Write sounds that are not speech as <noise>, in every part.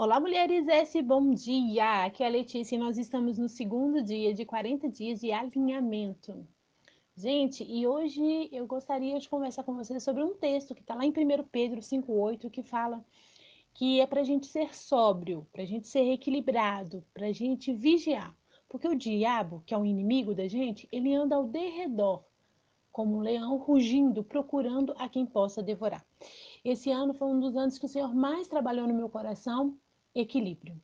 Olá, mulheres S, bom dia! Aqui é a Letícia e nós estamos no segundo dia de 40 dias de alinhamento. Gente, e hoje eu gostaria de conversar com vocês sobre um texto que está lá em 1 Pedro 5,8 que fala que é para a gente ser sóbrio, para a gente ser equilibrado, para a gente vigiar. Porque o diabo, que é o inimigo da gente, ele anda ao derredor, como um leão rugindo, procurando a quem possa devorar. Esse ano foi um dos anos que o Senhor mais trabalhou no meu coração equilíbrio.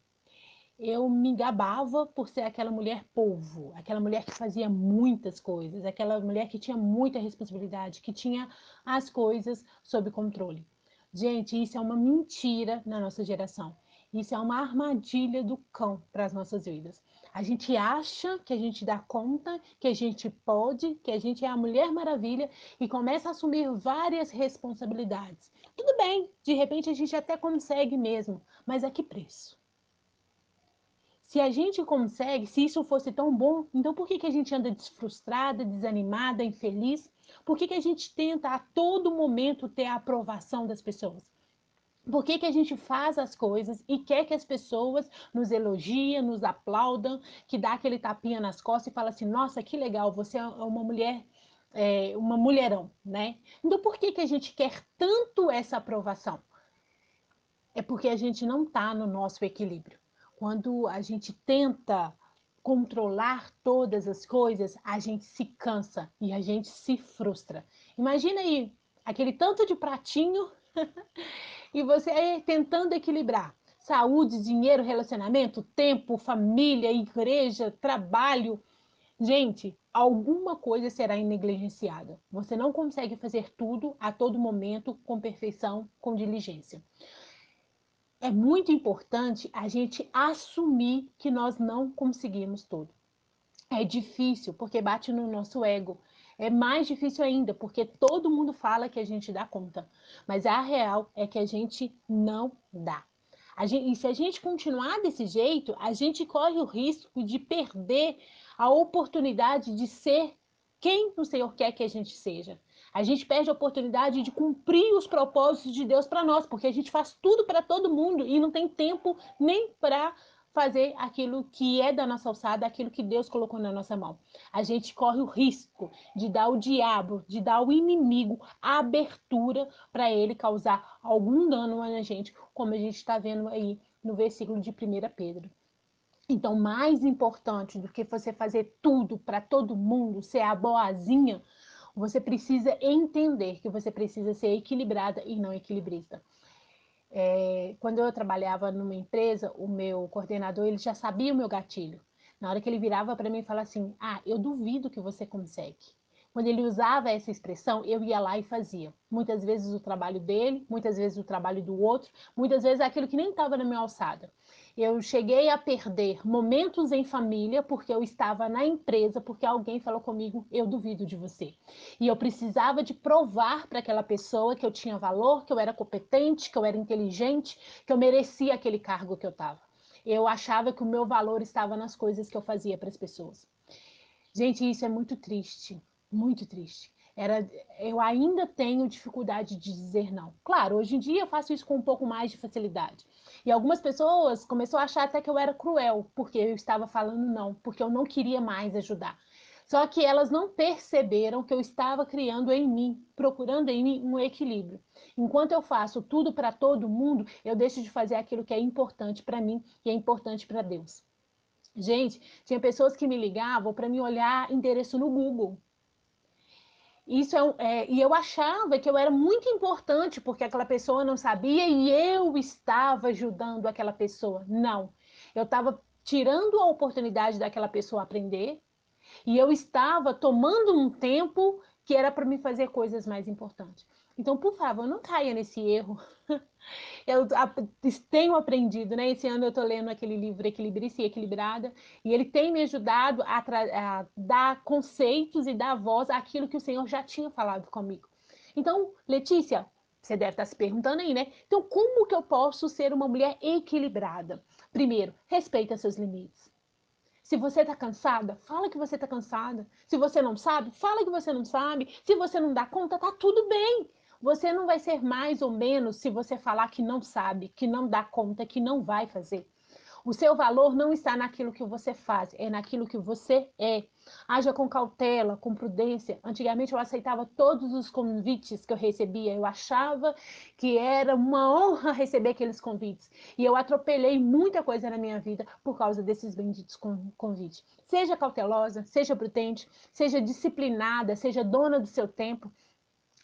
Eu me gabava por ser aquela mulher polvo, aquela mulher que fazia muitas coisas, aquela mulher que tinha muita responsabilidade, que tinha as coisas sob controle. Gente, isso é uma mentira na nossa geração. Isso é uma armadilha do cão para as nossas vidas. A gente acha que a gente dá conta, que a gente pode, que a gente é a Mulher Maravilha e começa a assumir várias responsabilidades. Tudo bem, de repente a gente até consegue mesmo, mas a que preço? Se a gente consegue, se isso fosse tão bom, então por que, que a gente anda desfrustrada, desanimada, infeliz? Por que, que a gente tenta a todo momento ter a aprovação das pessoas? Por que, que a gente faz as coisas e quer que as pessoas nos elogiem, nos aplaudam, que dá aquele tapinha nas costas e fala assim, nossa, que legal, você é uma mulher é, uma mulherão, né? Então por que, que a gente quer tanto essa aprovação? É porque a gente não está no nosso equilíbrio. Quando a gente tenta controlar todas as coisas, a gente se cansa e a gente se frustra. Imagina aí aquele tanto de pratinho <laughs> e você tentando equilibrar saúde, dinheiro, relacionamento, tempo, família, igreja, trabalho. Gente, alguma coisa será negligenciada. Você não consegue fazer tudo a todo momento com perfeição, com diligência. É muito importante a gente assumir que nós não conseguimos tudo. É difícil porque bate no nosso ego. É mais difícil ainda porque todo mundo fala que a gente dá conta, mas a real é que a gente não dá. Gente, e se a gente continuar desse jeito, a gente corre o risco de perder a oportunidade de ser quem o Senhor quer que a gente seja. A gente perde a oportunidade de cumprir os propósitos de Deus para nós, porque a gente faz tudo para todo mundo e não tem tempo nem para fazer aquilo que é da nossa alçada, aquilo que Deus colocou na nossa mão. A gente corre o risco de dar ao diabo, de dar ao inimigo a abertura para ele causar algum dano na gente, como a gente está vendo aí no versículo de 1 Pedro. Então, mais importante do que você fazer tudo para todo mundo, ser a boazinha, você precisa entender que você precisa ser equilibrada e não equilibrista. É, quando eu trabalhava numa empresa, o meu coordenador ele já sabia o meu gatilho. Na hora que ele virava para mim e falava assim: Ah, eu duvido que você consegue. Quando ele usava essa expressão, eu ia lá e fazia. Muitas vezes o trabalho dele, muitas vezes o trabalho do outro, muitas vezes aquilo que nem estava na minha alçada. Eu cheguei a perder momentos em família porque eu estava na empresa, porque alguém falou comigo, eu duvido de você. E eu precisava de provar para aquela pessoa que eu tinha valor, que eu era competente, que eu era inteligente, que eu merecia aquele cargo que eu estava. Eu achava que o meu valor estava nas coisas que eu fazia para as pessoas. Gente, isso é muito triste muito triste. Era, eu ainda tenho dificuldade de dizer não. Claro, hoje em dia eu faço isso com um pouco mais de facilidade. E algumas pessoas começaram a achar até que eu era cruel, porque eu estava falando não, porque eu não queria mais ajudar. Só que elas não perceberam que eu estava criando em mim, procurando em mim um equilíbrio. Enquanto eu faço tudo para todo mundo, eu deixo de fazer aquilo que é importante para mim e é importante para Deus. Gente, tinha pessoas que me ligavam para me olhar endereço no Google. Isso é, é, e eu achava que eu era muito importante porque aquela pessoa não sabia e eu estava ajudando aquela pessoa. Não, eu estava tirando a oportunidade daquela pessoa aprender e eu estava tomando um tempo que era para me fazer coisas mais importantes. Então, por favor, não caia nesse erro. <laughs> Eu tenho aprendido, né? Esse ano eu estou lendo aquele livro Equilibrista e Equilibrada, e ele tem me ajudado a, a, dar conceitos e dar voz àquilo que o Senhor já tinha falado comigo. Então, Letícia, você deve estar se perguntando aí, né? Então, como que eu posso ser uma mulher equilibrada? Primeiro, respeita seus limites. Se você está cansada, fala que você está cansada. Se você não sabe, fala que você não sabe. Se você não dá conta, tá tudo bem. Você não vai ser mais ou menos se você falar que não sabe, que não dá conta, que não vai fazer. O seu valor não está naquilo que você faz, é naquilo que você é. Haja com cautela, com prudência. Antigamente eu aceitava todos os convites que eu recebia. Eu achava que era uma honra receber aqueles convites. E eu atropelei muita coisa na minha vida por causa desses benditos convites. Seja cautelosa, seja prudente, seja disciplinada, seja dona do seu tempo.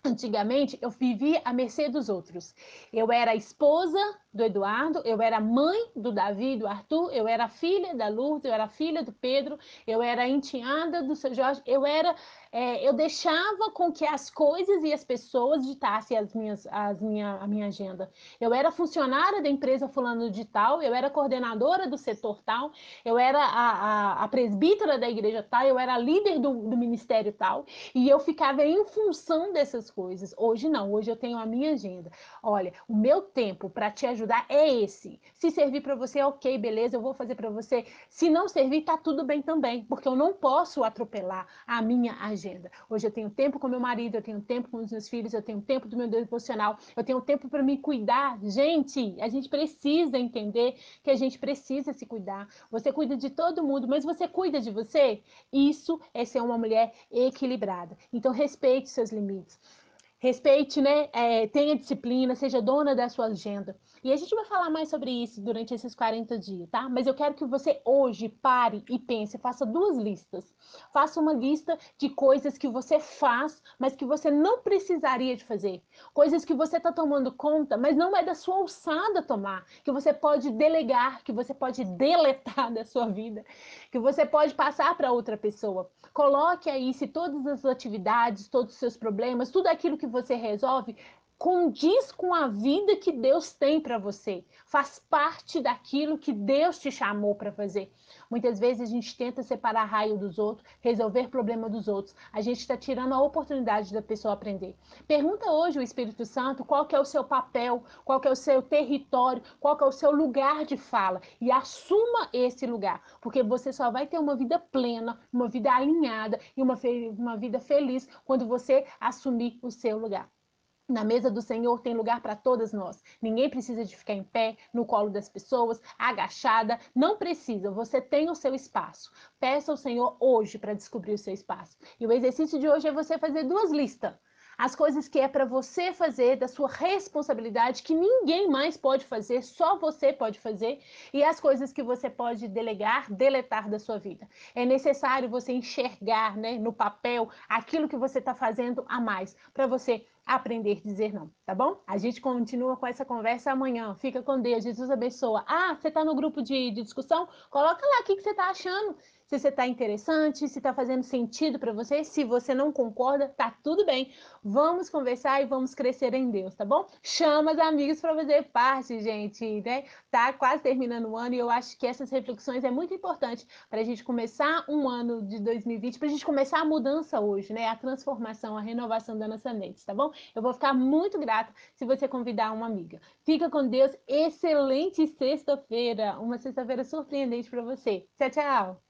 Antigamente eu vivia à mercê dos outros. Eu era a esposa do Eduardo, eu era mãe do Davi, do Arthur, eu era filha da Lourdes, eu era filha do Pedro, eu era enteada do seu Jorge, eu era, é, eu deixava com que as coisas e as pessoas ditassem as minhas, as minha, a minha agenda. Eu era funcionária da empresa fulano de tal, eu era coordenadora do setor tal, eu era a, a, a presbítera da igreja tal, eu era líder do, do ministério tal, e eu ficava em função dessas coisas. Hoje não, hoje eu tenho a minha agenda. Olha, o meu tempo para te ajudar ajudar é esse. Se servir para você, ok, beleza, eu vou fazer para você. Se não servir, tá tudo bem também, porque eu não posso atropelar a minha agenda. Hoje eu tenho tempo com meu marido, eu tenho tempo com os meus filhos, eu tenho tempo do meu devocional, eu tenho tempo para me cuidar. Gente, a gente precisa entender que a gente precisa se cuidar. Você cuida de todo mundo, mas você cuida de você? Isso é ser uma mulher equilibrada. Então respeite seus limites. Respeite, né? É, tenha disciplina, seja dona da sua agenda. E a gente vai falar mais sobre isso durante esses 40 dias, tá? Mas eu quero que você hoje pare e pense, faça duas listas. Faça uma lista de coisas que você faz, mas que você não precisaria de fazer. Coisas que você está tomando conta, mas não é da sua alçada tomar. Que você pode delegar, que você pode deletar <laughs> da sua vida, que você pode passar para outra pessoa. Coloque aí se todas as atividades, todos os seus problemas, tudo aquilo que você resolve condiz com a vida que Deus tem para você, faz parte daquilo que Deus te chamou para fazer. Muitas vezes a gente tenta separar raio dos outros, resolver problema dos outros. A gente está tirando a oportunidade da pessoa aprender. Pergunta hoje o Espírito Santo qual é o seu papel, qual é o seu território, qual é o seu lugar de fala e assuma esse lugar, porque você só vai ter uma vida plena, uma vida alinhada e uma, uma vida feliz quando você assumir o seu lugar. Na mesa do Senhor tem lugar para todas nós. Ninguém precisa de ficar em pé, no colo das pessoas, agachada. Não precisa, você tem o seu espaço. Peça ao Senhor hoje para descobrir o seu espaço. E o exercício de hoje é você fazer duas listas as coisas que é para você fazer, da sua responsabilidade, que ninguém mais pode fazer, só você pode fazer, e as coisas que você pode delegar, deletar da sua vida. É necessário você enxergar né, no papel aquilo que você está fazendo a mais, para você aprender a dizer não, tá bom? A gente continua com essa conversa amanhã. Fica com Deus, Jesus abençoa. Ah, você está no grupo de, de discussão? Coloca lá o que, que você está achando se você está interessante, se está fazendo sentido para você. Se você não concorda, tá tudo bem. Vamos conversar e vamos crescer em Deus, tá bom? Chama os amigos para fazer parte, gente, né? Tá quase terminando o ano e eu acho que essas reflexões é muito importante para a gente começar um ano de 2020, para a gente começar a mudança hoje, né? A transformação, a renovação da nossa mente, tá bom? Eu vou ficar muito grata se você convidar uma amiga. Fica com Deus. Excelente sexta-feira, uma sexta-feira surpreendente para você. Tchau, tchau.